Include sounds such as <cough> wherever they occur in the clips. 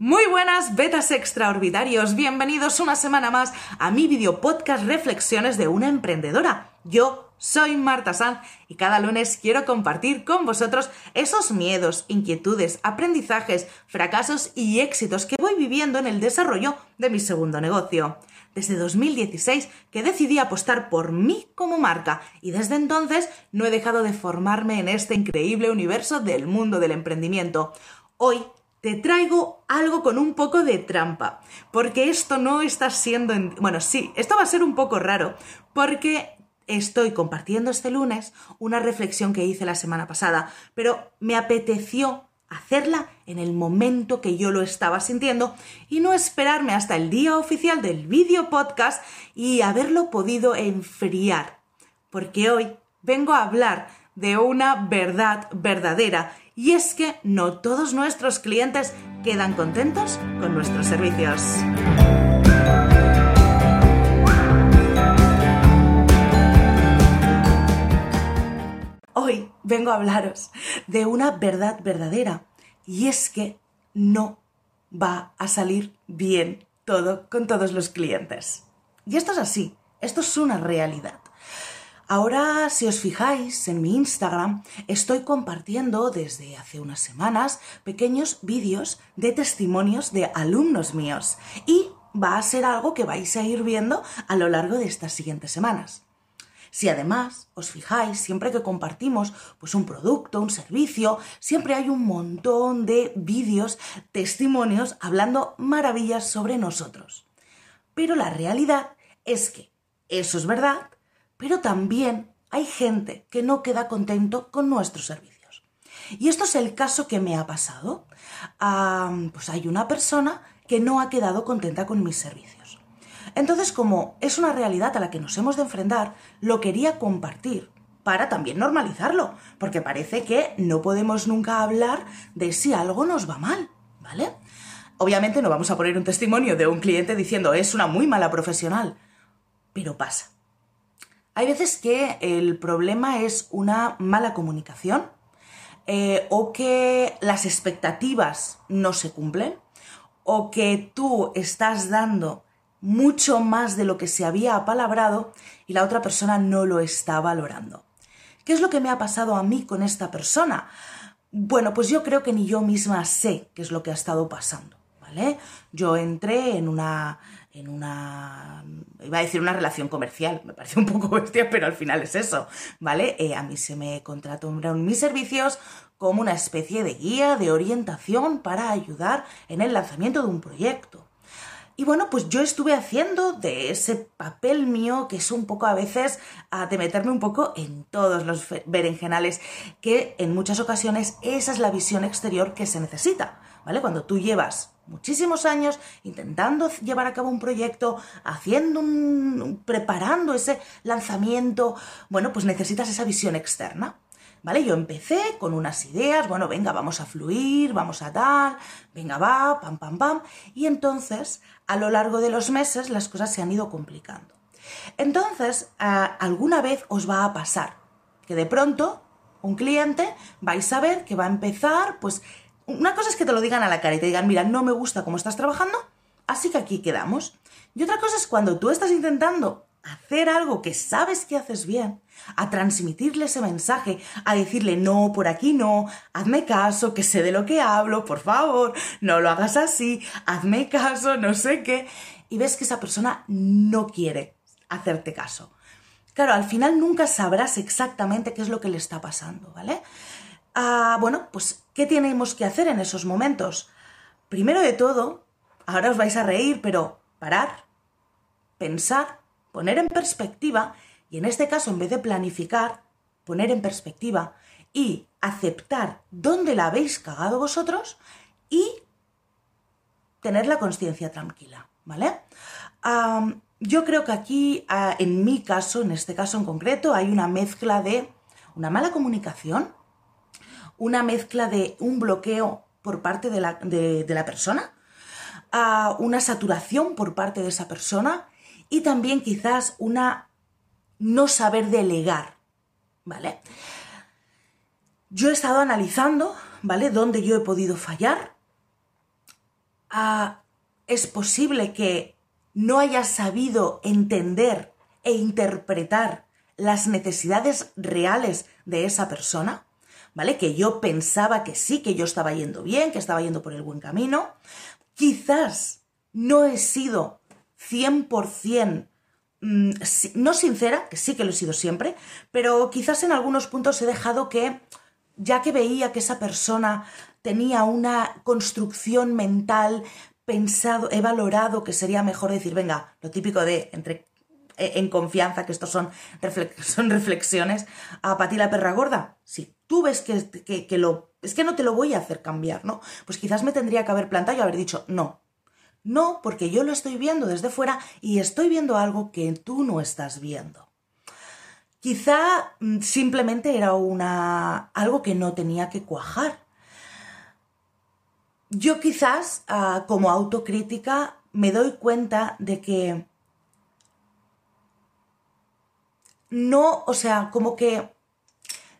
Muy buenas, betas extraordinarios, bienvenidos una semana más a mi video podcast Reflexiones de una emprendedora. Yo soy Marta Sanz y cada lunes quiero compartir con vosotros esos miedos, inquietudes, aprendizajes, fracasos y éxitos que voy viviendo en el desarrollo de mi segundo negocio. Desde 2016 que decidí apostar por mí como marca y desde entonces no he dejado de formarme en este increíble universo del mundo del emprendimiento. Hoy te traigo algo con un poco de trampa, porque esto no está siendo... Bueno, sí, esto va a ser un poco raro, porque estoy compartiendo este lunes una reflexión que hice la semana pasada, pero me apeteció hacerla en el momento que yo lo estaba sintiendo y no esperarme hasta el día oficial del vídeo podcast y haberlo podido enfriar, porque hoy vengo a hablar de una verdad verdadera y es que no todos nuestros clientes quedan contentos con nuestros servicios. Hoy vengo a hablaros de una verdad verdadera y es que no va a salir bien todo con todos los clientes. Y esto es así, esto es una realidad. Ahora, si os fijáis en mi Instagram, estoy compartiendo desde hace unas semanas pequeños vídeos de testimonios de alumnos míos y va a ser algo que vais a ir viendo a lo largo de estas siguientes semanas. Si además os fijáis, siempre que compartimos pues un producto, un servicio, siempre hay un montón de vídeos, testimonios hablando maravillas sobre nosotros. Pero la realidad es que eso es verdad, pero también hay gente que no queda contento con nuestros servicios. Y esto es el caso que me ha pasado. pues hay una persona que no ha quedado contenta con mis servicios. Entonces, como es una realidad a la que nos hemos de enfrentar, lo quería compartir para también normalizarlo, porque parece que no podemos nunca hablar de si algo nos va mal, ¿vale? Obviamente no vamos a poner un testimonio de un cliente diciendo es una muy mala profesional, pero pasa. Hay veces que el problema es una mala comunicación eh, o que las expectativas no se cumplen o que tú estás dando mucho más de lo que se había apalabrado y la otra persona no lo está valorando. ¿Qué es lo que me ha pasado a mí con esta persona? Bueno, pues yo creo que ni yo misma sé qué es lo que ha estado pasando, ¿vale? Yo entré en una en una, iba a decir una relación comercial, me parece un poco bestia, pero al final es eso, ¿vale? Eh, a mí se me contrató en mis servicios como una especie de guía, de orientación para ayudar en el lanzamiento de un proyecto. Y bueno, pues yo estuve haciendo de ese papel mío, que es un poco a veces de meterme un poco en todos los berenjenales, que en muchas ocasiones esa es la visión exterior que se necesita, ¿vale? Cuando tú llevas muchísimos años intentando llevar a cabo un proyecto, haciendo un, preparando ese lanzamiento, bueno, pues necesitas esa visión externa. ¿Vale? Yo empecé con unas ideas, bueno, venga, vamos a fluir, vamos a tal, venga, va, pam, pam, pam, y entonces, a lo largo de los meses, las cosas se han ido complicando. Entonces, alguna vez os va a pasar que de pronto un cliente vais a ver que va a empezar, pues una cosa es que te lo digan a la cara y te digan, mira, no me gusta cómo estás trabajando, así que aquí quedamos. Y otra cosa es cuando tú estás intentando hacer algo que sabes que haces bien, a transmitirle ese mensaje, a decirle, no, por aquí no, hazme caso, que sé de lo que hablo, por favor, no lo hagas así, hazme caso, no sé qué, y ves que esa persona no quiere hacerte caso. Claro, al final nunca sabrás exactamente qué es lo que le está pasando, ¿vale? Ah, bueno, pues, ¿qué tenemos que hacer en esos momentos? Primero de todo, ahora os vais a reír, pero parar, pensar, poner en perspectiva, y en este caso, en vez de planificar, poner en perspectiva y aceptar dónde la habéis cagado vosotros y tener la conciencia tranquila, ¿vale? yo creo que aquí, ah, en mi caso, en este caso en concreto, hay una mezcla de una mala comunicación, una mezcla de un bloqueo por parte de la, persona, a una saturación por parte de esa persona y también quizás una no saber delegar, ¿vale? Yo he estado analizando, ¿vale? Dónde yo he podido fallar ah, es posible que no hayas sabido entender e interpretar las necesidades reales de esa persona, ¿vale? Que yo pensaba que sí, que yo estaba yendo bien, que estaba yendo por el buen camino. Quizás no he sido 100% mm, no sincera, que sí que lo he sido siempre, pero quizás en algunos puntos he dejado que, ya que veía que esa persona tenía una construcción mental pensado, he valorado que sería mejor decir, venga, lo típico de entre en confianza, que estos son, <laughs> son reflexiones, a Pati la perra gorda. Si tú ves que, que, que, lo... Es que no te lo voy a hacer cambiar, ¿no? Pues quizás me tendría que haber plantado y haber dicho, no. No, porque yo lo estoy viendo desde fuera y estoy viendo algo que tú no estás viendo. Quizá mm, simplemente era una algo que no tenía que cuajar. Yo quizás, ah, como autocrítica, me doy cuenta de que no, o sea, como que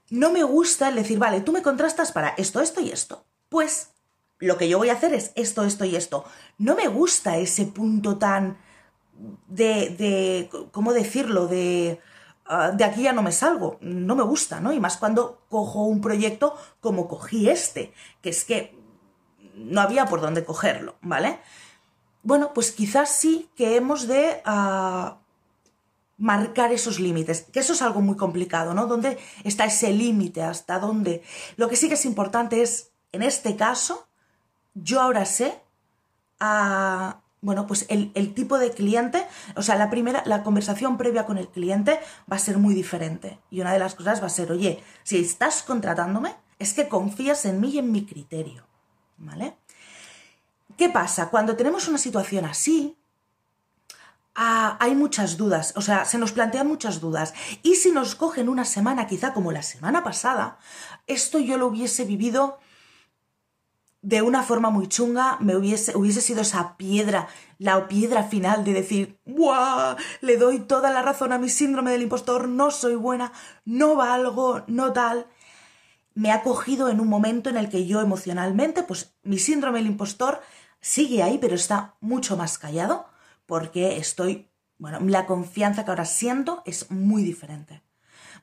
no me gusta el decir, vale, tú me contrastas para esto, esto y esto. Pues lo que yo voy a hacer es esto, esto y esto. No me gusta ese punto tan de, de ¿cómo decirlo? De, ah, de aquí ya no me salgo. No me gusta, ¿no? Y más cuando cojo un proyecto como cogí este, que es que no había por dónde cogerlo, ¿vale? Bueno, pues quizás sí que hemos de uh, marcar esos límites, que eso es algo muy complicado, ¿no? ¿Dónde está ese límite? ¿Hasta dónde? Lo que sí que es importante es, en este caso, yo ahora sé, uh, bueno, pues el, el, tipo de cliente, o sea, la primera, la conversación previa con el cliente va a ser muy diferente. Y una de las cosas va a ser, oye, si estás contratándome, es que confías en mí y en mi criterio. ¿vale? ¿Qué pasa? Cuando tenemos una situación así, ah, hay muchas dudas, o sea, se nos plantean muchas dudas. Y si nos cogen una semana, quizá como la semana pasada, esto yo lo hubiese vivido de una forma muy chunga, me hubiese, hubiese sido esa piedra, la piedra final de decir, ¡buah! Le doy toda la razón a mi síndrome del impostor, no soy buena, no valgo, no tal me ha cogido en un momento en el que yo emocionalmente, pues mi síndrome del impostor sigue ahí, pero está mucho más callado, porque estoy, bueno, la confianza que ahora siento es muy diferente.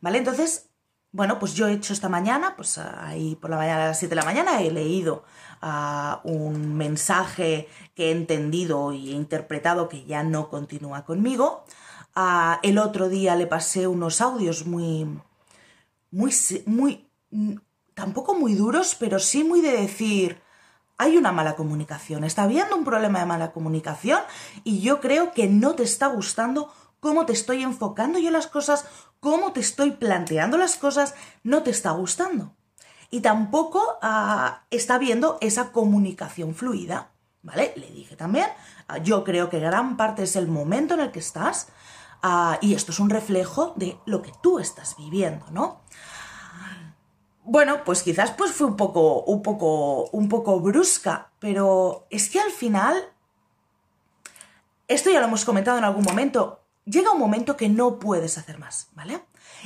¿Vale? Entonces, bueno, pues yo he hecho esta mañana, pues ahí por la mañana a las 7 de la mañana he leído uh, un mensaje que he entendido y he interpretado que ya no continúa conmigo. Uh, el otro día le pasé unos audios muy, muy, muy tampoco muy duros, pero sí muy de decir, hay una mala comunicación, está habiendo un problema de mala comunicación y yo creo que no te está gustando cómo te estoy enfocando yo las cosas, cómo te estoy planteando las cosas, no te está gustando. Y tampoco ah, está habiendo esa comunicación fluida, ¿vale? Le dije también, ah, yo creo que gran parte es el momento en el que estás ah, y esto es un reflejo de lo que tú estás viviendo, ¿no? Bueno, pues quizás pues fue un poco, un poco, un poco brusca, pero es que al final, esto ya lo hemos comentado en algún momento, llega un momento que no puedes hacer más, ¿vale?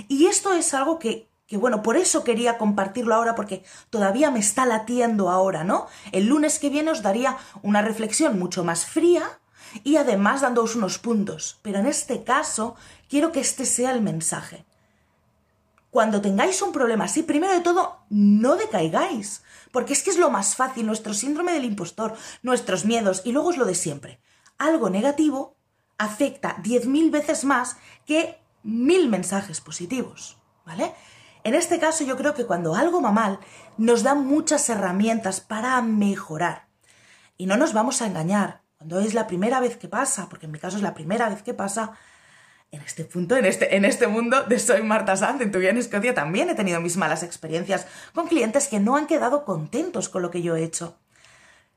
Y esto es algo que, que bueno, por eso quería compartirlo ahora, porque todavía me está latiendo ahora, ¿no? El lunes que viene os daría una reflexión mucho más fría y además dándoos unos puntos, pero en este caso quiero que este sea el mensaje cuando tengáis un problema así, primero de todo, no decaigáis, porque es que es lo más fácil, nuestro síndrome del impostor, nuestros miedos, y luego es lo de siempre. Algo negativo afecta 10.000 veces más que mil mensajes positivos, ¿vale? En este caso yo creo que cuando algo va mal, nos da muchas herramientas para mejorar. Y no nos vamos a engañar, cuando es la primera vez que pasa, porque en mi caso es la primera vez que pasa, en este punto, en este, en este mundo de Soy Marta Sanz, en Tu Vida en Escocia, también he tenido mis malas experiencias con clientes que no han quedado contentos con lo que yo he hecho.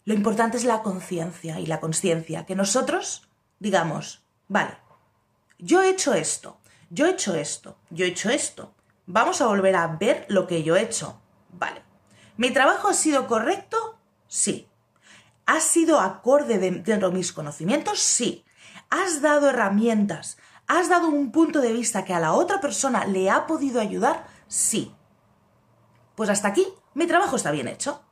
Lo importante es la conciencia y la conciencia, que nosotros digamos, vale, yo he hecho esto, yo he hecho esto, yo he hecho esto, vamos a volver a ver lo que yo he hecho. Vale, ¿mi trabajo ha sido correcto? Sí. ¿Ha sido acorde dentro de mis conocimientos? Sí. ¿Has dado herramientas ¿Has dado un punto de vista que a la otra persona le ha podido ayudar? Sí. Pues hasta aquí, mi trabajo está bien hecho.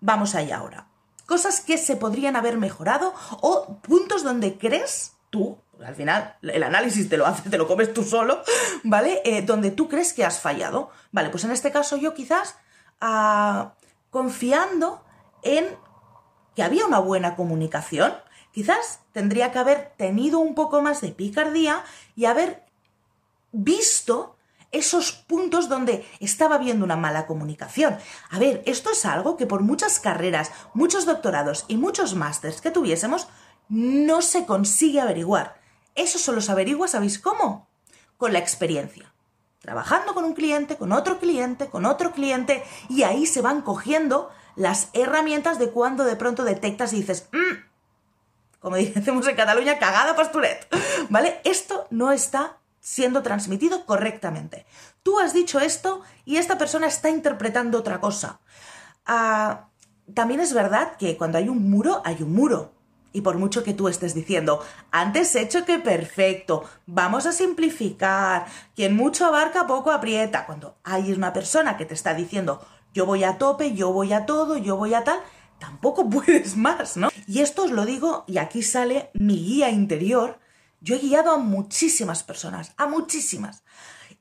Vamos allá ahora. cosas que se podrían haber mejorado o puntos donde crees tú, al final el análisis te lo haces, te lo comes tú solo, ¿vale? Eh, donde tú crees que has fallado. Vale, pues en este caso yo quizás ah, confiando en que había una buena comunicación, quizás tendría que haber tenido un poco más de picardía y haber visto esos puntos donde estaba habiendo una mala comunicación. A ver, esto es algo que por muchas carreras, muchos doctorados y muchos másters que tuviésemos, no se consigue averiguar. Eso solo se averigua, ¿sabéis cómo? Con la experiencia. Trabajando con un cliente, con otro cliente, con otro cliente, y ahí se van cogiendo las herramientas de cuando de pronto detectas y dices, mm", como <laughs> decimos en Cataluña, cagada pasturet. ¿Vale? Esto no está siendo transmitido correctamente. Tú has dicho esto y esta persona está interpretando otra cosa. Ah, también es verdad que cuando hay un muro, hay un muro. Y por mucho que tú estés diciendo, antes hecho que perfecto, vamos a simplificar, quien mucho abarca, poco aprieta. Cuando hay una persona que te está diciendo, yo voy a tope, yo voy a todo, yo voy a tal, tampoco <laughs> puedes más, ¿no? Y esto os lo digo, y aquí sale mi guía interior, yo he guiado a muchísimas personas, a muchísimas.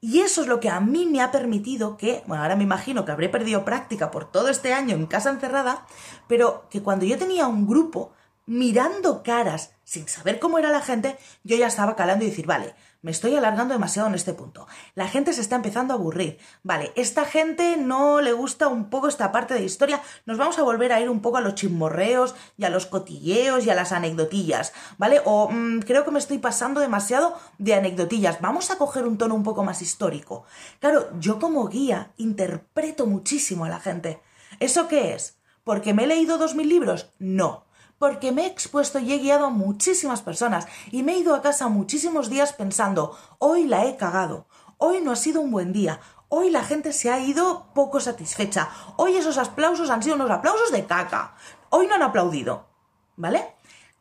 Y eso es lo que a mí me ha permitido que, bueno, ahora me imagino que habré perdido práctica por todo este año en casa encerrada, pero que cuando yo tenía un grupo mirando caras, sin saber cómo era la gente, yo ya estaba calando y decir, vale, me estoy alargando demasiado en este punto. La gente se está empezando a aburrir. Vale, esta gente no le gusta un poco esta parte de historia. Nos vamos a volver a ir un poco a los chismorreos y a los cotilleos y a las anecdotillas. ¿Vale? O mm, creo que me estoy pasando demasiado de anecdotillas. Vamos a coger un tono un poco más histórico. Claro, yo como guía interpreto muchísimo a la gente. ¿Eso qué es? ¿Porque me he leído dos mil libros? No porque me he expuesto y he guiado a muchísimas personas y me he ido a casa muchísimos días pensando, hoy la he cagado, hoy no ha sido un buen día, hoy la gente se ha ido poco satisfecha, hoy esos aplausos han sido unos aplausos de caca, hoy no han aplaudido, ¿vale?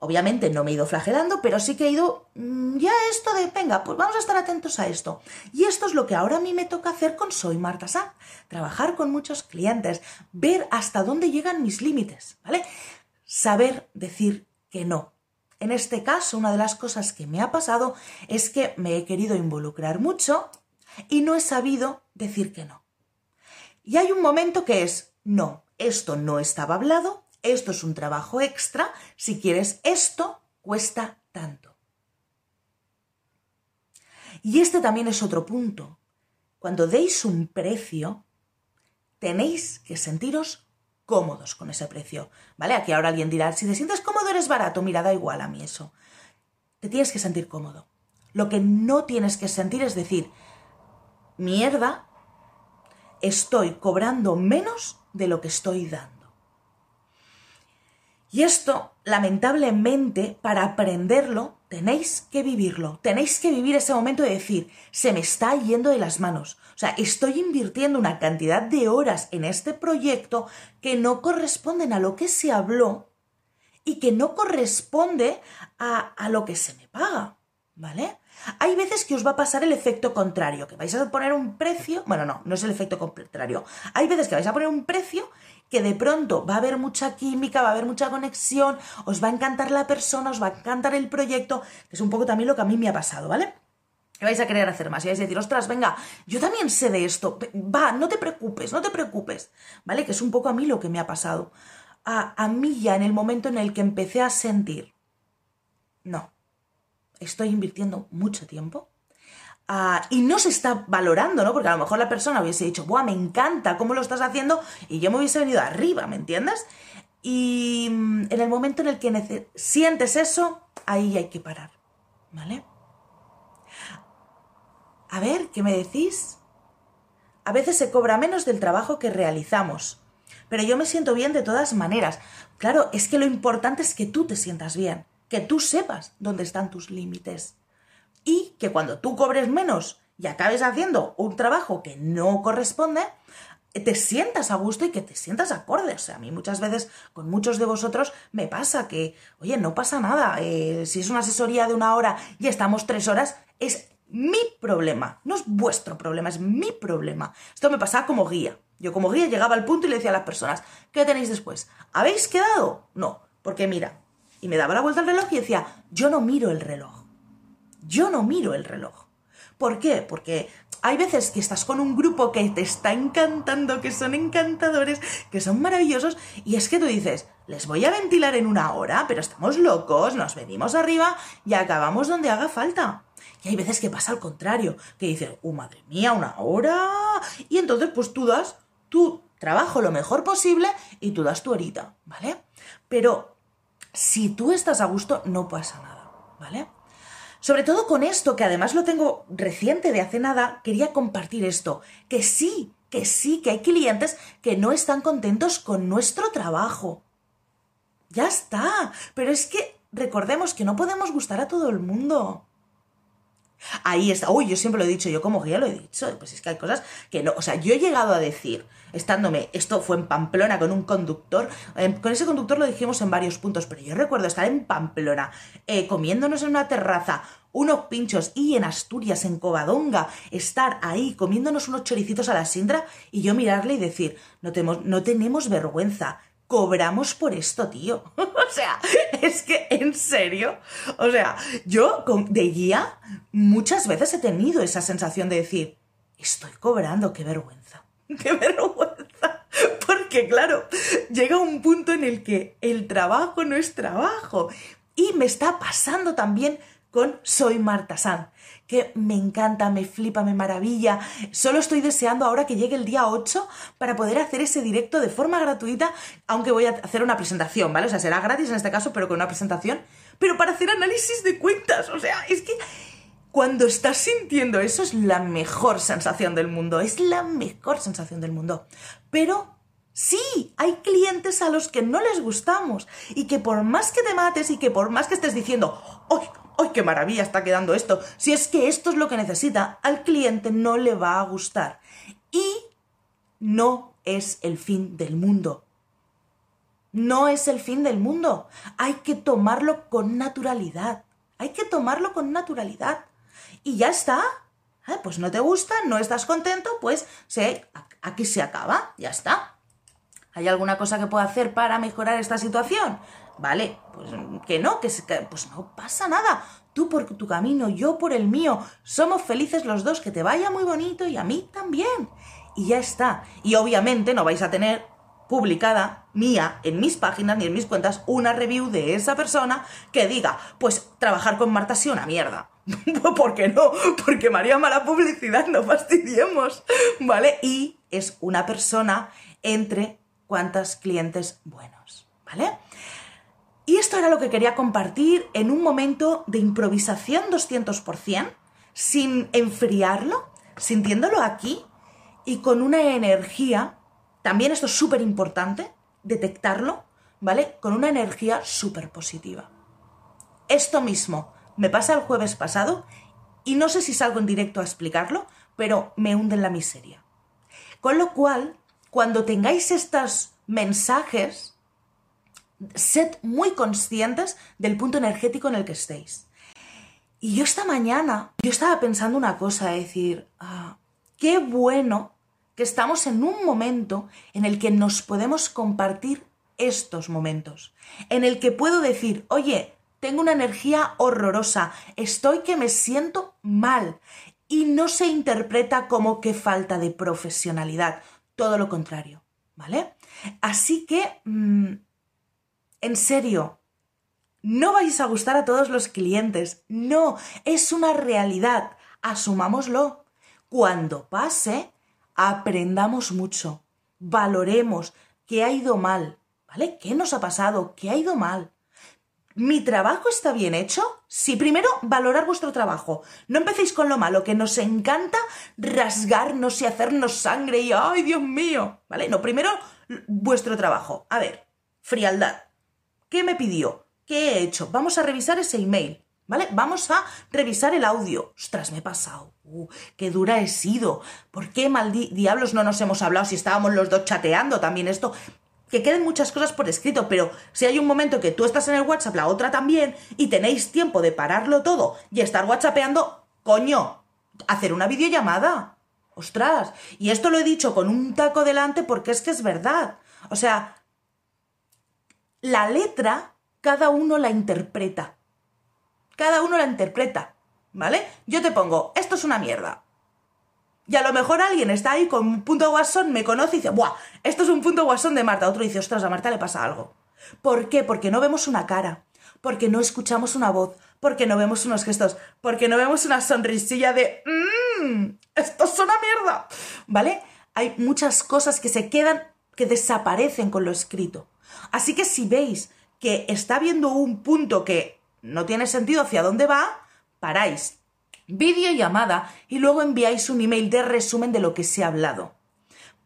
Obviamente no me he ido flagelando, pero sí que he ido mm, ya esto de, venga, pues vamos a estar atentos a esto. Y esto es lo que ahora a mí me toca hacer con Soy Marta Sá. Trabajar con muchos clientes, ver hasta dónde llegan mis límites, ¿vale? Saber decir que no. En este caso, una de las cosas que me ha pasado es que me he querido involucrar mucho y no he sabido decir que no. Y hay un momento que es, no, esto no estaba hablado, esto es un trabajo extra, si quieres esto, cuesta tanto. Y este también es otro punto. Cuando deis un precio, tenéis que sentiros cómodos con ese precio, ¿vale? Aquí ahora alguien dirá, si te sientes cómodo eres barato, mira, da igual a mí eso. Te tienes que sentir cómodo. Lo que no tienes que sentir es decir, mierda, estoy cobrando menos de lo que estoy dando. Y esto, lamentablemente, para aprenderlo, tenéis que vivirlo. Tenéis que vivir ese momento de decir, se me está yendo de las manos. O sea, estoy invirtiendo una cantidad de horas en este proyecto que no corresponden a lo que se habló y que no corresponde a, a lo que se me paga. ¿Vale? Hay veces que os va a pasar el efecto contrario, que vais a poner un precio, bueno, no, no es el efecto contrario. Hay veces que vais a poner un precio que de pronto va a haber mucha química, va a haber mucha conexión, os va a encantar la persona, os va a encantar el proyecto, que es un poco también lo que a mí me ha pasado, ¿vale? Que vais a querer hacer más y vais a decir, ostras, venga, yo también sé de esto, va, no te preocupes, no te preocupes, ¿vale? Que es un poco a mí lo que me ha pasado. A, a mí ya en el momento en el que empecé a sentir, no, estoy invirtiendo mucho tiempo, Ah, y no se está valorando, ¿no? Porque a lo mejor la persona hubiese dicho, ¡buah, me encanta cómo lo estás haciendo! Y yo me hubiese venido arriba, ¿me entiendes? Y mm, en el momento en el que sientes eso, ahí hay que parar, ¿vale? A ver, ¿qué me decís? A veces se cobra menos del trabajo que realizamos, pero yo me siento bien de todas maneras. Claro, es que lo importante es que tú te sientas bien, que tú sepas dónde están tus límites y que cuando tú cobres menos y acabes haciendo un trabajo que no corresponde, te sientas a gusto y que te sientas acorde. O sea, a mí muchas veces con muchos de vosotros me pasa que, oye, no pasa nada. Eh, si es una asesoría de una hora y estamos tres horas, es mi problema, no es vuestro problema, es mi problema. Esto me pasaba como guía. Yo como guía llegaba al punto y le decía a las personas, ¿qué tenéis después? ¿Habéis quedado? No, porque mira, y me daba la vuelta al reloj y decía, yo no miro el reloj. Yo no miro el reloj. ¿Por qué? Porque hay veces que estás con un grupo que te está encantando, que son encantadores, que son maravillosos, y es que tú dices, les voy a ventilar en una hora, pero estamos locos, nos venimos arriba y acabamos donde haga falta. Y hay veces que pasa al contrario, que dices, oh madre mía, una hora. Y entonces pues tú das tu trabajo lo mejor posible y tú das tu horita, ¿vale? Pero si tú estás a gusto, no pasa nada, ¿vale? Sobre todo con esto, que además lo tengo reciente de hace nada, quería compartir esto, que sí, que sí, que hay clientes que no están contentos con nuestro trabajo. Ya está, pero es que recordemos que no podemos gustar a todo el mundo. Ahí está. Uy, yo siempre lo he dicho, yo como guía lo he dicho. Pues es que hay cosas que no. O sea, yo he llegado a decir, estándome, esto fue en Pamplona con un conductor. con ese conductor lo dijimos en varios puntos, pero yo recuerdo estar en Pamplona, eh, comiéndonos en una terraza unos pinchos y en Asturias, en Covadonga, estar ahí comiéndonos unos choricitos a la sindra y yo mirarle y decir, no tenemos, no tenemos vergüenza cobramos por esto, tío. <laughs> o sea, es que, en serio. O sea, yo de guía muchas veces he tenido esa sensación de decir, estoy cobrando, qué vergüenza. <laughs> Qué vergüenza. <laughs> Porque claro, llega un punto en el que el trabajo no es trabajo. Y me está pasando también con Soy Marta San que me encanta, me flipa, me maravilla. Solo estoy deseando ahora que llegue el día 8 para poder hacer ese directo de forma gratuita, aunque voy a hacer una presentación, ¿vale? O sea, será gratis en este caso, pero con una presentación, pero para hacer análisis de cuentas. O sea, es que cuando estás sintiendo eso es la mejor sensación del mundo, es la mejor sensación del mundo. Pero Sí, hay clientes a los que no les gustamos y que por más que te mates y que por más que estés diciendo, ¡ay, ¡ay, qué maravilla está quedando esto! Si es que esto es lo que necesita, al cliente no le va a gustar. Y no es el fin del mundo. No es el fin del mundo. Hay que tomarlo con naturalidad. Hay que tomarlo con naturalidad. Y ya está. Ah, pues no te gusta, no estás contento, pues aquí se acaba, ya está. ¿Hay alguna cosa que pueda hacer para mejorar esta situación? Vale, pues que no, que, pues no pasa nada. Tú por tu camino, yo por el mío. Somos felices los dos, que te vaya muy bonito y a mí también. Y ya está. Y obviamente no vais a tener publicada mía en mis páginas ni en mis cuentas una review de esa persona que diga, pues trabajar con Marta sí una mierda. <laughs> ¿Por qué no? Porque María mala publicidad, no fastidiemos. ¿Vale? Y es una persona entre cuantos clientes buenos. ¿Vale? Y esto era lo que quería compartir en un momento de improvisación 200%, sin enfriarlo, sintiéndolo aquí y con una energía, también esto es súper importante, detectarlo, ¿vale? Con una energía súper positiva. Esto mismo me pasa el jueves pasado y no sé si salgo en directo a explicarlo, pero me hunde en la miseria. Con lo cual, cuando tengáis estos mensajes, sed muy conscientes del punto energético en el que estéis. Y yo esta mañana, yo estaba pensando una cosa, decir, ah, qué bueno que estamos en un momento en el que nos podemos compartir estos momentos, en el que puedo decir, oye, tengo una energía horrorosa, estoy que me siento mal, y no se interpreta como que falta de profesionalidad, todo lo contrario, ¿vale? Así que mm, en serio, no vais a gustar a todos los clientes. No, es una realidad. Asumámoslo. Cuando pase, aprendamos mucho. Valoremos qué ha ido mal. ¿Vale? ¿Qué nos ha pasado? ¿Qué ha ido mal? ¿Mi trabajo está bien hecho? Sí, primero, valorar vuestro trabajo. No empecéis con lo malo, que nos encanta rasgarnos y hacernos sangre y ¡ay, Dios mío! ¿Vale? No, primero, vuestro trabajo. A ver, frialdad. ¿Qué me pidió? ¿Qué he hecho? Vamos a revisar ese email. ¿Vale? Vamos a revisar el audio. Ostras, me he pasado. Uh, qué dura he sido. ¿Por qué mal diablos no nos hemos hablado si estábamos los dos chateando también esto? Que queden muchas cosas por escrito, pero si hay un momento que tú estás en el WhatsApp, la otra también, y tenéis tiempo de pararlo todo y estar WhatsAppeando, Coño, hacer una videollamada. Ostras, y esto lo he dicho con un taco delante porque es que es verdad. O sea, la letra cada uno la interpreta. Cada uno la interpreta, ¿vale? Yo te pongo, esto es una mierda. Y a lo mejor alguien está ahí con un punto guasón, me conoce y dice, ¡buah! Esto es un punto guasón de Marta. Otro dice, ostras, a Marta le pasa algo. ¿Por qué? Porque no vemos una cara, porque no escuchamos una voz, porque no vemos unos gestos, porque no vemos una sonrisilla de, mmm, esto es una mierda. ¿Vale? Hay muchas cosas que se quedan, que desaparecen con lo escrito. Así que si veis que está viendo un punto que no tiene sentido hacia dónde va, paráis, videollamada y luego enviáis un email de resumen de lo que se ha hablado.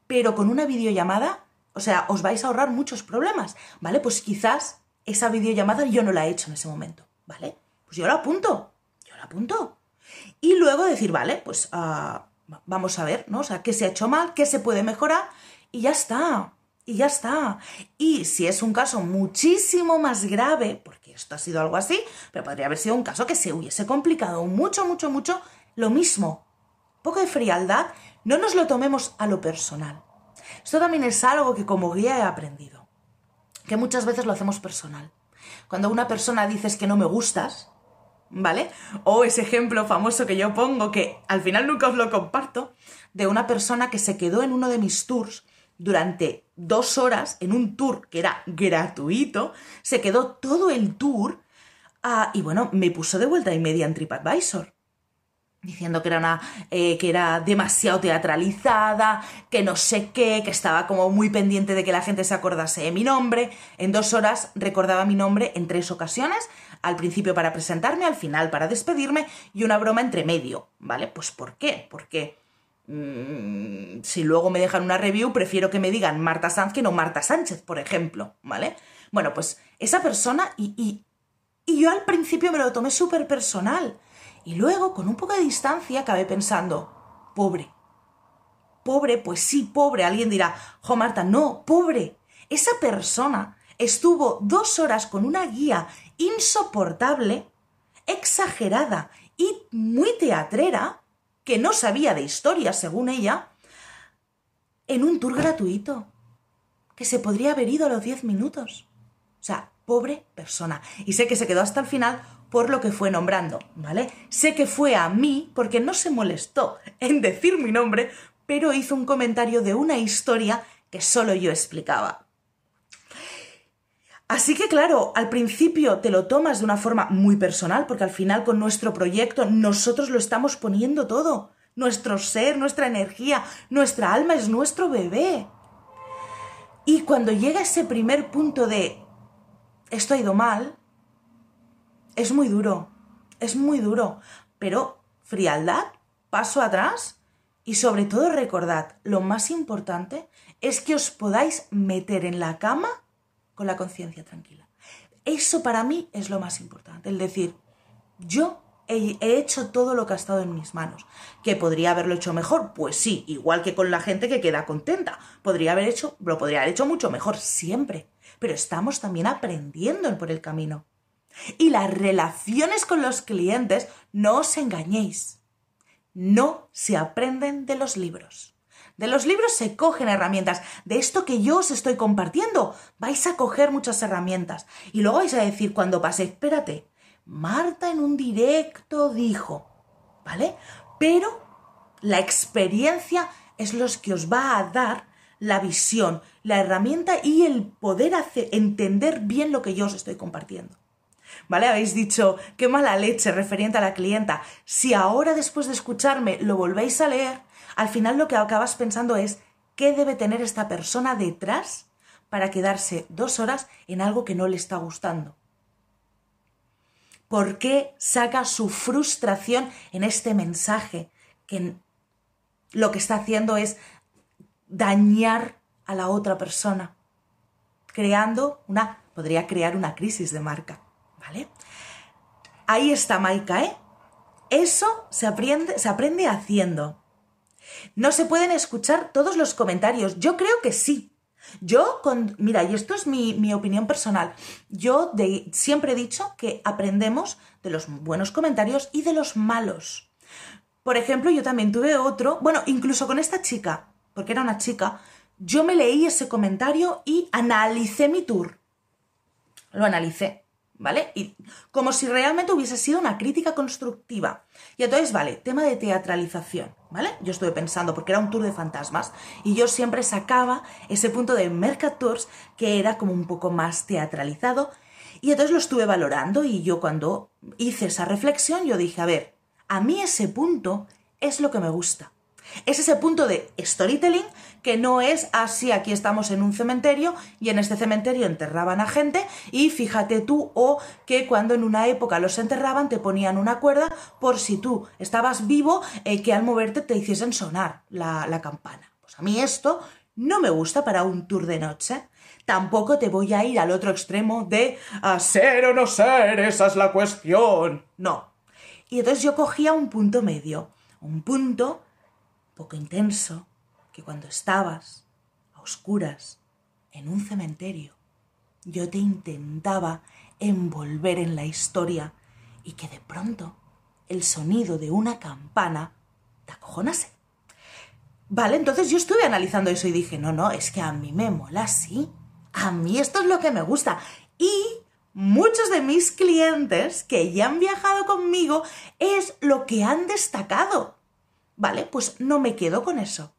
Pero con una videollamada, o sea, os vais a ahorrar muchos problemas, ¿vale? Pues quizás esa videollamada yo no la he hecho en ese momento, ¿vale? Pues yo la apunto, yo la apunto. Y luego decir, vale, pues uh, vamos a ver, ¿no? O sea, qué se ha hecho mal, qué se puede mejorar y ya está y ya está. Y si es un caso muchísimo más grave, porque esto ha sido algo así, pero podría haber sido un caso que se hubiese complicado mucho, mucho, mucho, lo mismo. poco de frialdad, no nos lo tomemos a lo personal. Esto también es algo que como guía he aprendido, que muchas veces lo hacemos personal. Cuando una persona dices que no me gustas, ¿vale? O ese ejemplo famoso que yo pongo, que al final nunca os lo comparto, de una persona que se quedó en uno de mis tours durante dos horas en un tour que era gratuito, se quedó todo el tour ah, y bueno, me puso de vuelta y media en TripAdvisor. Diciendo que era, una, eh, que era demasiado teatralizada, que no sé qué, que estaba como muy pendiente de que la gente se acordase de mi nombre. En dos horas recordaba mi nombre en tres ocasiones, al principio para presentarme, al final para despedirme y una broma entre medio, ¿vale? Pues ¿por qué? Porque Mm, si luego me dejan una review, prefiero que me digan Marta Sanz que no Marta Sánchez, por ejemplo, ¿vale? Bueno, pues esa persona y, y, y yo al principio me lo tomé súper personal. Y luego, con un poco de distancia, acabé pensando, pobre. Pobre, pues sí, pobre. Alguien dirá, jo Marta, no, pobre. Esa persona estuvo dos horas con una guía insoportable, exagerada y muy teatrera, que no sabía de historia, según ella, en un tour gratuito, que se podría haber ido a los 10 minutos. O sea, pobre persona. Y sé que se quedó hasta el final por lo que fue nombrando, ¿vale? Sé que fue a mí porque no se molestó en decir mi nombre, pero hizo un comentario de una historia que solo yo explicaba. Así que claro, al principio te lo tomas de una forma muy personal, porque al final con nuestro proyecto nosotros lo estamos poniendo todo. Nuestro ser, nuestra energía, nuestra alma es nuestro bebé. Y cuando llega ese primer punto de esto ha ido mal, es muy duro, es muy duro, pero frialdad, paso atrás y sobre todo recordad, lo más importante es que os podáis meter en la cama con la conciencia tranquila. Eso para mí es lo más importante, el decir, yo he, hecho todo lo que ha estado en mis manos. ¿Que podría haberlo hecho mejor? Pues sí, igual que con la gente que queda contenta. Podría haber hecho, lo podría haber hecho mucho mejor siempre. Pero estamos también aprendiendo por el camino. Y las relaciones con los clientes, no os engañéis. No se aprenden de los libros. De los libros se cogen herramientas. De esto que yo os estoy compartiendo, vais a coger muchas herramientas. Y luego vais a decir cuando pase, espérate, Marta en un directo dijo, ¿vale? Pero la experiencia es lo que os va a dar la visión, la herramienta y el poder hacer, entender bien lo que yo os estoy compartiendo. ¿Vale? Habéis dicho, qué mala leche referente a la clienta. Si ahora después de escucharme lo volvéis a leer, al final lo que acabas pensando es qué debe tener esta persona detrás para quedarse dos horas en algo que no le está gustando. ¿Por qué saca su frustración en este mensaje? Que lo que está haciendo es dañar a la otra persona, creando una, podría crear una crisis de marca, ¿vale? Ahí está Maika, ¿eh? Eso se aprende, se aprende haciendo. No se pueden escuchar todos los comentarios. Yo creo que sí. Yo, con, mira, y esto es mi, opinión personal, yo siempre he dicho que aprendemos de los buenos comentarios y de los malos. Por ejemplo, yo también tuve otro, bueno, incluso con esta chica, porque era una chica, yo me leí ese comentario y analicé mi tour. Lo analicé, ¿vale? Y como si realmente hubiese sido una crítica constructiva. Y entonces, vale, tema de teatralización, ¿vale? Yo estuve pensando, porque era un tour de fantasmas, y yo siempre sacaba ese punto de Mercatours que era como un poco más teatralizado, y entonces lo estuve valorando, y yo cuando hice esa reflexión, yo dije, a ver, a mí ese punto es lo que me gusta. Es ese punto de storytelling que no es así, aquí estamos en un cementerio y en este cementerio enterraban a gente y fíjate tú o que cuando en una época los enterraban te ponían una cuerda por si tú estabas vivo eh, que al moverte te hiciesen sonar la, la campana. Pues a mí esto no me gusta para un tour de noche. Tampoco te voy a ir al otro extremo de a ser o no ser, esa es la cuestión. No. Y entonces yo cogía un punto medio, un punto poco intenso, que cuando estabas a oscuras en un cementerio, yo te intentaba envolver en la historia y que de pronto el sonido de una campana te acojonase. Vale, entonces yo estuve analizando eso y dije, no, no, es que a mí me mola así. A mí esto es lo que me gusta. Y muchos de mis clientes que ya han viajado conmigo es lo que han destacado. Vale, pues no me quedo con eso.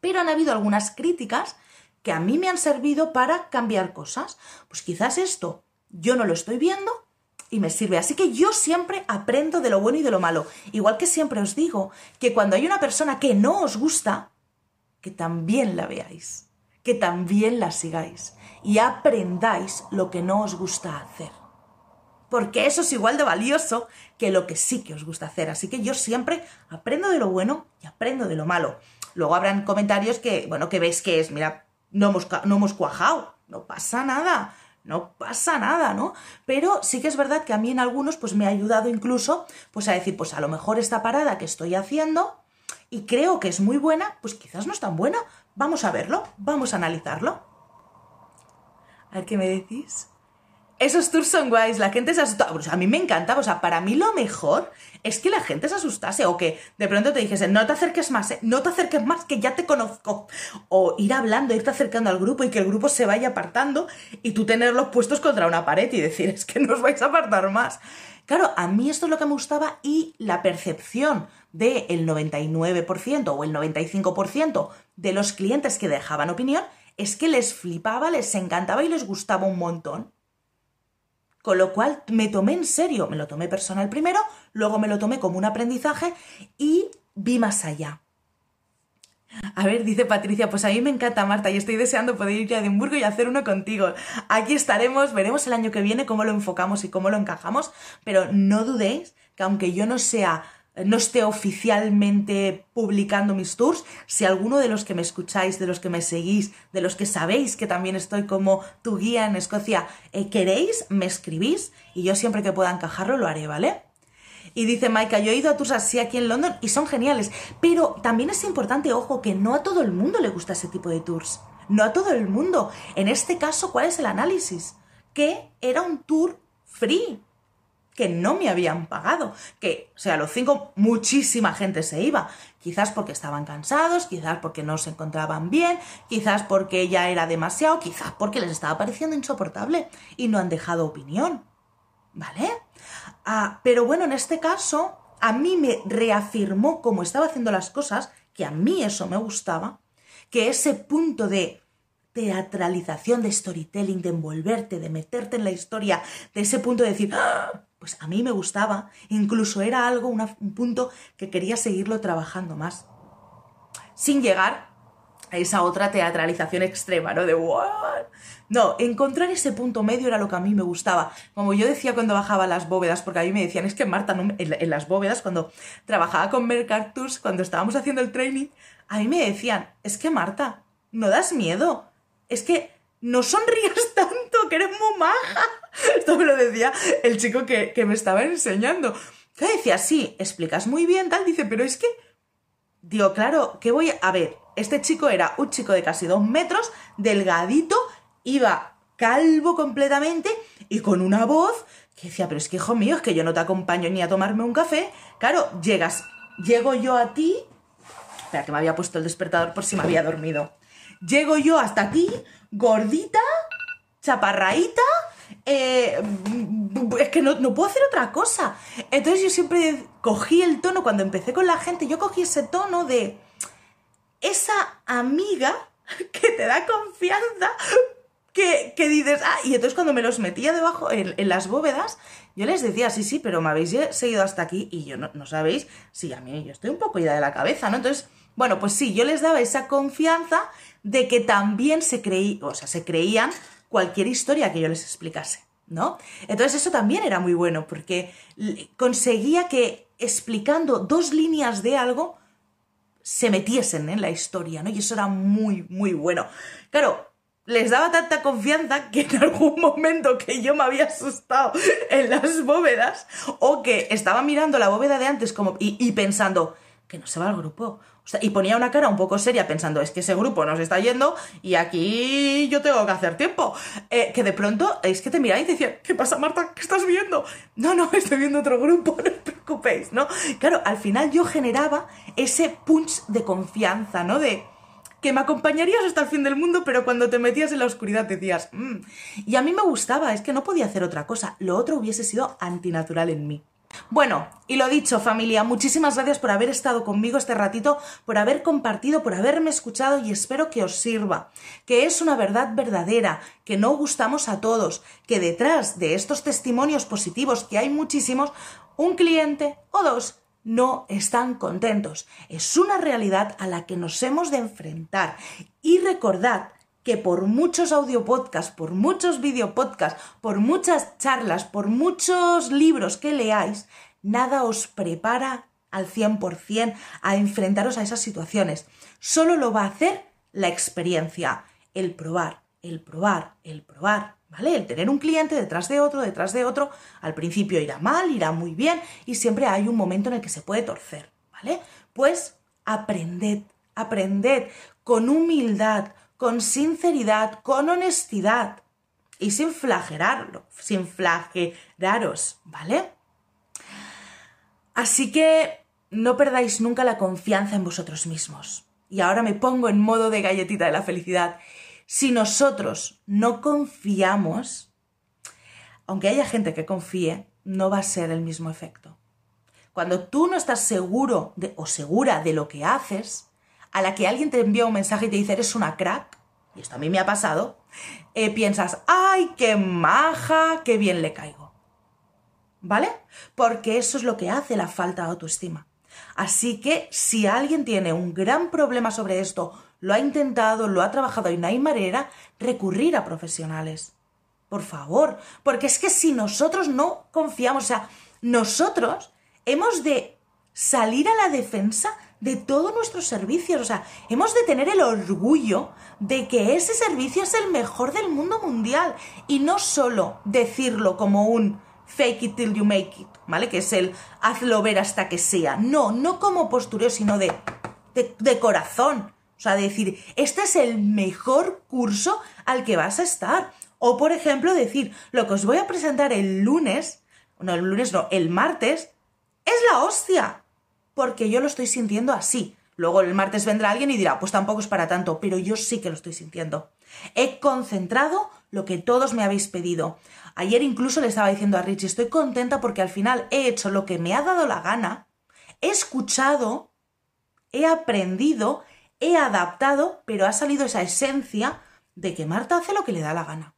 Pero han habido algunas críticas que a mí me han servido para cambiar cosas. Pues quizás esto yo no lo estoy viendo y me sirve. Así que yo siempre aprendo de lo bueno y de lo malo. Igual que siempre os digo que cuando hay una persona que no os gusta, que también la veáis, que también la sigáis y aprendáis lo que no os gusta hacer porque eso es igual de valioso que lo que sí que os gusta hacer. Así que yo siempre aprendo de lo bueno y aprendo de lo malo. Luego habrán comentarios que, bueno, que veis que es, mira, no hemos, no hemos cuajado, no pasa nada, no pasa nada, ¿no? Pero sí que es verdad que a mí en algunos pues me ha ayudado incluso pues a decir, pues a lo mejor esta parada que estoy haciendo y creo que es muy buena, pues quizás no es tan buena. Vamos a verlo, vamos a analizarlo. A ver qué me decís. Esos tours son guays, la gente se asusta. Pues a mí me encantaba, o sea, para mí lo mejor es que la gente se asustase o que de pronto te dijese, no te acerques más, ¿eh? no te acerques más, que ya te conozco. O ir hablando, irte acercando al grupo y que el grupo se vaya apartando y tú tenerlos puestos contra una pared y decir, es que no os vais a apartar más. Claro, a mí esto es lo que me gustaba y la percepción del 99% o el 95% de los clientes que dejaban opinión es que les flipaba, les encantaba y les gustaba un montón. Con lo cual me tomé en serio, me lo tomé personal primero, luego me lo tomé como un aprendizaje y vi más allá. A ver, dice Patricia, pues a mí me encanta Marta y estoy deseando poder ir a Edimburgo y hacer uno contigo. Aquí estaremos, veremos el año que viene cómo lo enfocamos y cómo lo encajamos, pero no dudéis que aunque yo no sea no esté oficialmente publicando mis tours, si alguno de los que me escucháis, de los que me seguís, de los que sabéis que también estoy como tu guía en Escocia, eh, queréis, me escribís y yo siempre que pueda encajarlo lo haré, ¿vale? Y dice Maika, yo he ido a tours así aquí en London y son geniales, pero también es importante, ojo, que no a todo el mundo le gusta ese tipo de tours. No a todo el mundo. En este caso, ¿cuál es el análisis? Que era un tour free que no me habían pagado. Que, o sea, los cinco, muchísima gente se iba. Quizás porque estaban cansados, quizás porque no se encontraban bien, quizás porque ya era demasiado, quizás porque les estaba pareciendo insoportable y no han dejado opinión. ¿Vale? Ah, pero bueno, en este caso, a mí me reafirmó cómo estaba haciendo las cosas, que a mí eso me gustaba, que ese punto de teatralización, de storytelling, de envolverte, de meterte en la historia, de ese punto de decir, ¡Ah! Pues a mí me gustaba, incluso era algo, un punto que quería seguirlo trabajando más. Sin llegar a esa otra teatralización extrema, ¿no? De ¿what? No, encontrar ese punto medio era lo que a mí me gustaba. Como yo decía cuando bajaba las bóvedas, porque a mí me decían, es que Marta, en, las bóvedas, cuando trabajaba con Mercactus, cuando estábamos haciendo el training, a mí me decían, es que Marta, no das miedo. Es que no sonrías tanto, que eres muy maja. <laughs> Esto me lo decía el chico que, me estaba enseñando. Que decía, sí, explicas muy bien, tal, dice, pero es que, digo, claro, ¿qué voy a... ver, este chico era un chico de casi dos metros, delgadito, iba calvo completamente y con una voz que decía, pero es que hijo mío, es que yo no te acompaño ni a tomarme un café. Claro, llegas, llego yo a ti, espera que me había puesto el despertador por si me había dormido. Llego yo hasta ti, gordita, chaparraíta, eh, es que no, no, puedo hacer otra cosa. Entonces yo siempre cogí el tono, cuando empecé con la gente, yo cogí ese tono de esa amiga <laughs> que te da confianza, que, que, dices, ah, y entonces cuando me los metía debajo en, las bóvedas, yo les decía, sí, sí, pero me habéis seguido hasta aquí y yo no, no sabéis, sí, a mí yo estoy un poco ida de la cabeza, ¿no? Entonces, bueno, pues sí, yo les daba esa confianza de que también se creí, o sea, se creían cualquier historia que yo les explicase, ¿no? Entonces eso también era muy bueno porque conseguía que explicando dos líneas de algo se metiesen en la historia, ¿no? Y eso era muy, muy bueno. Claro, les daba tanta confianza que en algún momento que yo me había asustado en las bóvedas o que estaba mirando la bóveda de antes como y, pensando que no se va al grupo. Y ponía una cara un poco seria pensando, es que ese grupo nos está yendo y aquí yo tengo que hacer tiempo. Eh, que de pronto es que te miráis y te decían, ¿qué pasa Marta? ¿Qué estás viendo? No, no, <laughs> estoy viendo otro grupo, no os preocupéis, ¿no? Claro, al final yo generaba ese punch de confianza, ¿no? De, que me acompañarías hasta el fin del mundo, pero cuando te metías en la oscuridad decías, mm". y a mí me gustaba, es que no podía hacer otra cosa, lo otro hubiese sido antinatural en mí. Bueno, y lo dicho, familia, muchísimas gracias por haber estado conmigo este ratito, por haber compartido, por haberme escuchado y espero que os sirva, que es una verdad verdadera, que no gustamos a todos, que detrás de estos testimonios positivos, que hay muchísimos, un cliente o dos no están contentos. Es una realidad a la que nos hemos de enfrentar. Y recordad que por muchos audio podcasts, por muchos video podcasts, por muchas charlas, por muchos libros que leáis, nada os prepara al 100% a enfrentaros a esas situaciones. Solo lo va a hacer la experiencia, el probar, el probar, el probar, ¿vale? El tener un cliente detrás de otro, detrás de otro, al principio irá mal, irá muy bien y siempre hay un momento en el que se puede torcer, ¿vale? Pues aprended, aprended con humildad, con sinceridad, con honestidad y sin flagelarlo, sin flagelaros, ¿vale? Así que no perdáis nunca la confianza en vosotros mismos. Y ahora me pongo en modo de galletita de la felicidad si nosotros no confiamos, aunque haya gente que confíe, no va a ser el mismo efecto. Cuando tú no estás seguro de, o segura de lo que haces, a la que alguien te envía un mensaje y te dice eres una crack, y esto a mí me ha pasado, eh, piensas, ay, qué maja, qué bien le caigo. ¿Vale? Porque eso es lo que hace la falta de autoestima. Así que si alguien tiene un gran problema sobre esto lo ha intentado, lo ha trabajado y no hay manera, recurrir a profesionales. Por favor, porque es que si nosotros no confiamos, o sea, nosotros hemos de salir a la defensa de todos nuestros servicios, o sea, hemos de tener el orgullo de que ese servicio es el mejor del mundo mundial y no solo decirlo como un fake it till you make it, ¿vale? Que es el hazlo ver hasta que sea. No, no como postureo, sino de, de, corazón. O sea, decir, este es el mejor curso al que vas a estar. O, por ejemplo, decir, lo que os voy a presentar el lunes, no, el lunes no, el martes, es la hostia. Porque yo lo estoy sintiendo así. Luego el martes vendrá alguien y dirá, pues tampoco es para tanto, pero yo sí que lo estoy sintiendo. He concentrado lo que todos me habéis pedido. Ayer incluso le estaba diciendo a Richie, estoy contenta porque al final he hecho lo que me ha dado la gana, he escuchado, he aprendido he adaptado, pero ha salido esa esencia de que Marta hace lo que le da la gana.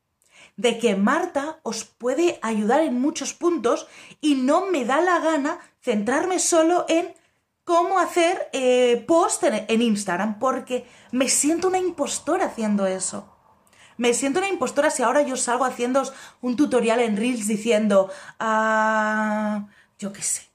De que Marta os puede ayudar en muchos puntos y no me da la gana centrarme solo en cómo hacer eh, post en, Instagram, porque me siento una impostora haciendo eso. Me siento una impostora si ahora yo salgo haciendo un tutorial en Reels diciendo, ah, yo qué sé,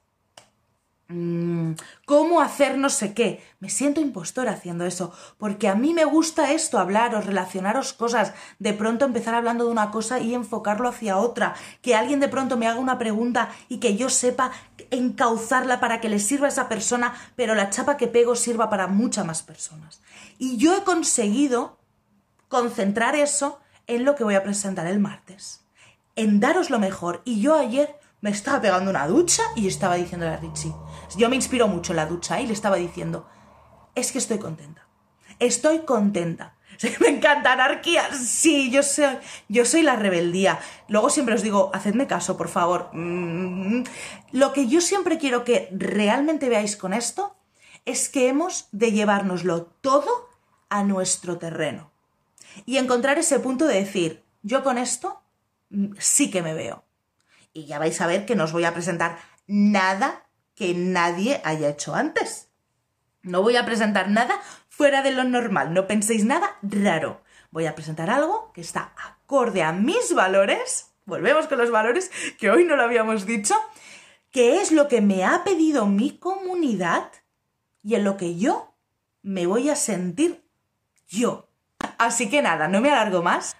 cómo hacer no sé qué. Me siento impostora haciendo eso, porque a mí me gusta esto, hablaros, relacionaros cosas, de pronto empezar hablando de una cosa y enfocarlo hacia otra, que alguien de pronto me haga una pregunta y que yo sepa encauzarla para que le sirva a esa persona, pero la chapa que pego sirva para muchas más personas. Y yo he conseguido concentrar eso en lo que voy a presentar el martes. en daros lo mejor. Y yo ayer me estaba pegando una ducha y estaba diciéndole a Richie, yo me inspiro mucho la ducha y le estaba diciendo, es que estoy contenta, estoy contenta. <laughs> Me encanta anarquía. Sí, yo soy, yo soy la rebeldía. Luego siempre os digo, hacedme caso, por favor. Mm, lo que yo siempre quiero que realmente veáis con esto es que hemos de llevárnoslo todo a nuestro terreno. Y encontrar ese punto de decir, yo con esto mm, sí que me veo. Y ya vais a ver que no os voy a presentar nada que nadie haya hecho antes. No voy a presentar nada fuera de lo normal, no penséis nada raro. Voy a presentar algo que está acorde a mis valores. Volvemos con los valores, que hoy no lo habíamos dicho, que es lo que me ha pedido mi comunidad y en lo que yo me voy a sentir yo. Así que nada, no me alargo más,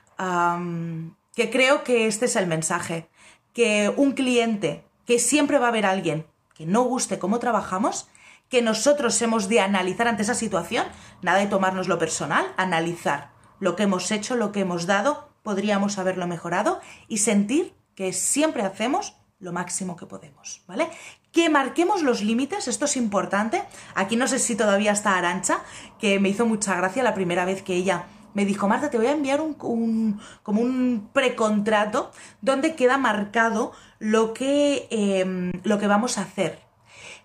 que creo que este es el mensaje, que un cliente, que siempre va a haber alguien que no guste cómo trabajamos, que nosotros hemos de analizar ante esa situación, nada de tomarnos lo personal, analizar lo que hemos hecho, lo que hemos dado, podríamos haberlo mejorado y sentir que siempre hacemos lo máximo que podemos, ¿vale? Que marquemos los límites, esto es importante. Aquí no sé si todavía está Arancha, que me hizo mucha gracia la primera vez que ella me dijo, Marta, te voy a enviar un, como un precontrato donde queda marcado lo que, em, lo que vamos a hacer.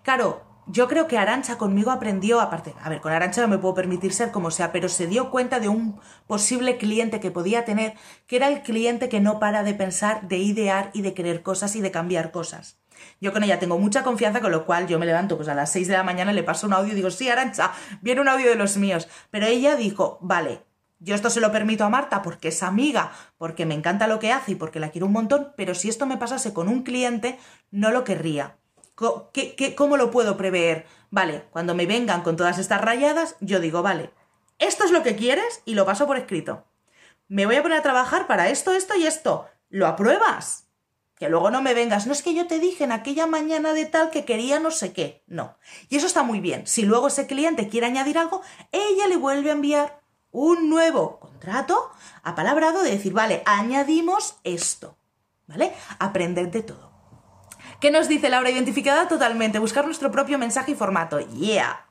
Claro, yo creo que Arancha conmigo aprendió, aparte, a ver, con Arancha no me puedo permitir ser como sea, pero se dio cuenta de un posible cliente que podía tener, que era el cliente que no para de pensar, de idear y de querer cosas y de cambiar cosas. Yo con ella tengo mucha confianza, con lo cual yo me levanto pues a las 6 de la mañana, le paso un audio y digo, sí, Arancha, viene un audio de los míos. Pero ella dijo, vale, yo esto se lo permito a Marta porque es amiga, porque me encanta lo que hace y porque la quiero un montón, pero si esto me pasase con un cliente, no lo querría. ¿Cómo lo puedo prever? Vale, cuando me vengan con todas estas rayadas, yo digo, vale, esto es lo que quieres y lo paso por escrito. Me voy a poner a trabajar para esto, esto y esto. ¿Lo apruebas? Que luego no me vengas, no es que yo te dije en aquella mañana de tal que quería no sé qué. No. Y eso está muy bien. Si luego ese cliente quiere añadir algo, ella le vuelve a enviar un nuevo contrato apalabrado de decir, vale, añadimos esto. ¿Vale? Aprender de todo. ¿Qué nos dice Laura? Identificada totalmente, buscar nuestro propio mensaje y formato. Yeah.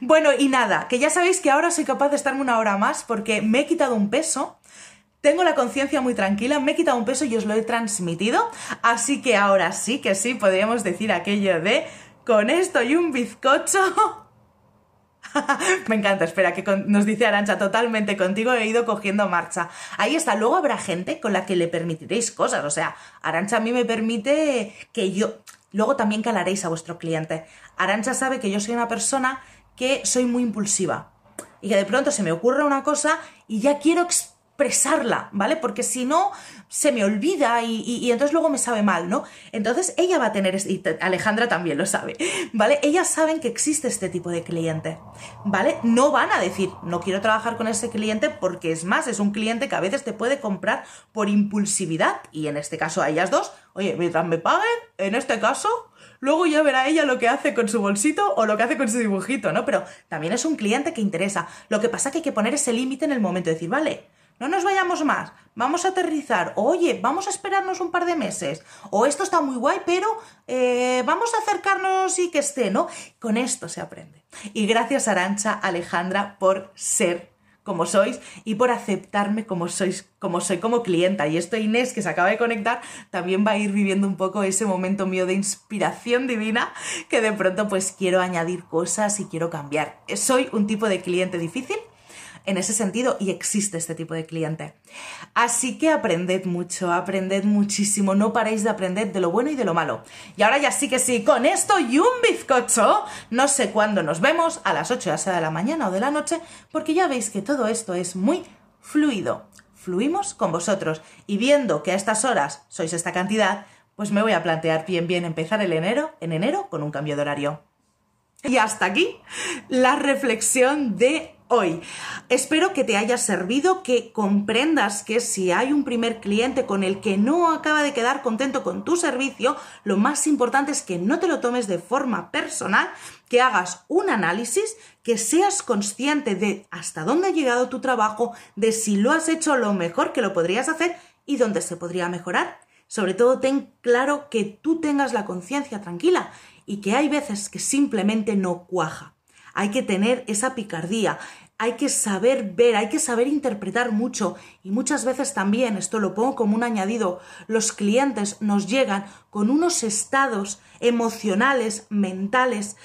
Bueno, y nada, que ya sabéis que ahora soy capaz de estarme una hora más porque me he quitado un peso. Tengo la conciencia muy tranquila, me he quitado un peso y os lo he transmitido. Así que ahora sí que sí, podríamos decir aquello de con esto y un bizcocho <laughs> Me encanta, espera, que nos dice Arancha, totalmente contigo he ido cogiendo marcha. Ahí está, luego habrá gente con la que le permitiréis cosas, o sea, Arancha a mí me permite que yo... Luego también calaréis a vuestro cliente. Arancha sabe que yo soy una persona que soy muy impulsiva y que de pronto se me ocurre una cosa y ya quiero expresarla, ¿vale? Porque si no, se me olvida y, entonces luego me sabe mal, ¿no? Entonces ella va a tener, y Alejandra también lo sabe, <laughs> ¿vale? Ellas saben que existe este tipo de cliente, ¿vale? No van a decir, no quiero trabajar con ese cliente porque es más, es un cliente que a veces te puede comprar por impulsividad y en este caso a ellas dos, oye, mientras me paguen, en este caso, luego ya verá ella lo que hace con su bolsito o lo que hace con su dibujito, ¿no? Pero también es un cliente que interesa. Lo que pasa que hay que poner ese límite en el momento de decir, vale, no nos vayamos más, vamos a aterrizar, oye, vamos a esperarnos un par de meses, o esto está muy guay, pero eh, vamos a acercarnos y que esté, ¿no? Con esto se aprende. Y gracias Arancha, Alejandra, por ser como sois y por aceptarme como sois, como soy como clienta. Y esto Inés, que se acaba de conectar, también va a ir viviendo un poco ese momento mío de inspiración divina, que de pronto pues quiero añadir cosas y quiero cambiar. Soy un tipo de cliente difícil, en ese sentido y existe este tipo de cliente. Así que aprended mucho, aprended muchísimo, no paréis de aprender de lo bueno y de lo malo. Y ahora ya sí que sí, con esto y un bizcocho, no sé cuándo nos vemos, a las 8 ya sea de la mañana o de la noche, porque ya veis que todo esto es muy fluido. Fluimos con vosotros y viendo que a estas horas sois esta cantidad, pues me voy a plantear bien bien empezar el enero, en enero con un cambio de horario. Y hasta aquí la reflexión de hoy. Espero que te haya servido, que comprendas que si hay un primer cliente con el que no acaba de quedar contento con tu servicio, lo más importante es que no te lo tomes de forma personal, que hagas un análisis, que seas consciente de hasta dónde ha llegado tu trabajo, de si lo has hecho lo mejor que lo podrías hacer y dónde se podría mejorar Sobre todo ten claro que tú tengas la conciencia tranquila y que hay veces que simplemente no cuaja. Hay que tener esa picardía, hay que saber ver, hay que saber interpretar mucho y muchas veces también, esto lo pongo como un añadido, los clientes nos llegan con unos estados emocionales, mentales,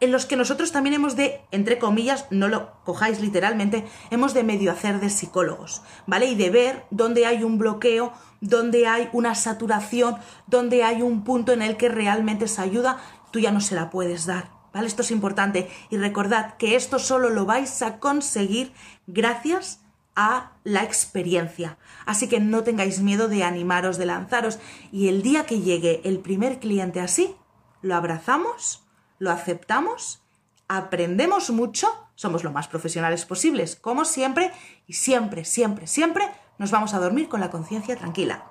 en los que nosotros también hemos de, entre comillas, no lo cojáis literalmente, hemos de medio hacer de psicólogos, ¿vale? Y de ver dónde hay un bloqueo, dónde hay una saturación, dónde hay un punto en el que realmente esa ayuda tú ya no se la puedes dar. Esto es importante y recordad que esto solo lo vais a conseguir gracias a la experiencia. Así que no tengáis miedo de animaros, de lanzaros y el día que llegue el primer cliente así, lo abrazamos, lo aceptamos, aprendemos mucho, somos lo más profesionales posibles, como siempre, y siempre, siempre, siempre nos vamos a dormir con la conciencia tranquila.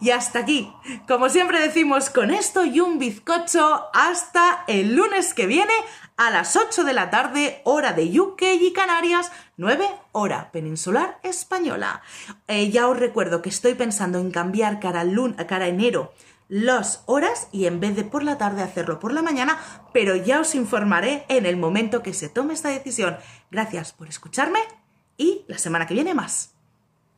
Y hasta aquí, como siempre decimos, con esto y un bizcocho hasta el lunes que viene a las 8 de la tarde, hora de UK y Canarias, 9 hora peninsular española. Eh, ya os recuerdo que estoy pensando en cambiar cara, cara enero las horas y en vez de por la tarde hacerlo por la mañana, pero ya os informaré en el momento que se tome esta decisión. Gracias por escucharme y la semana que viene más.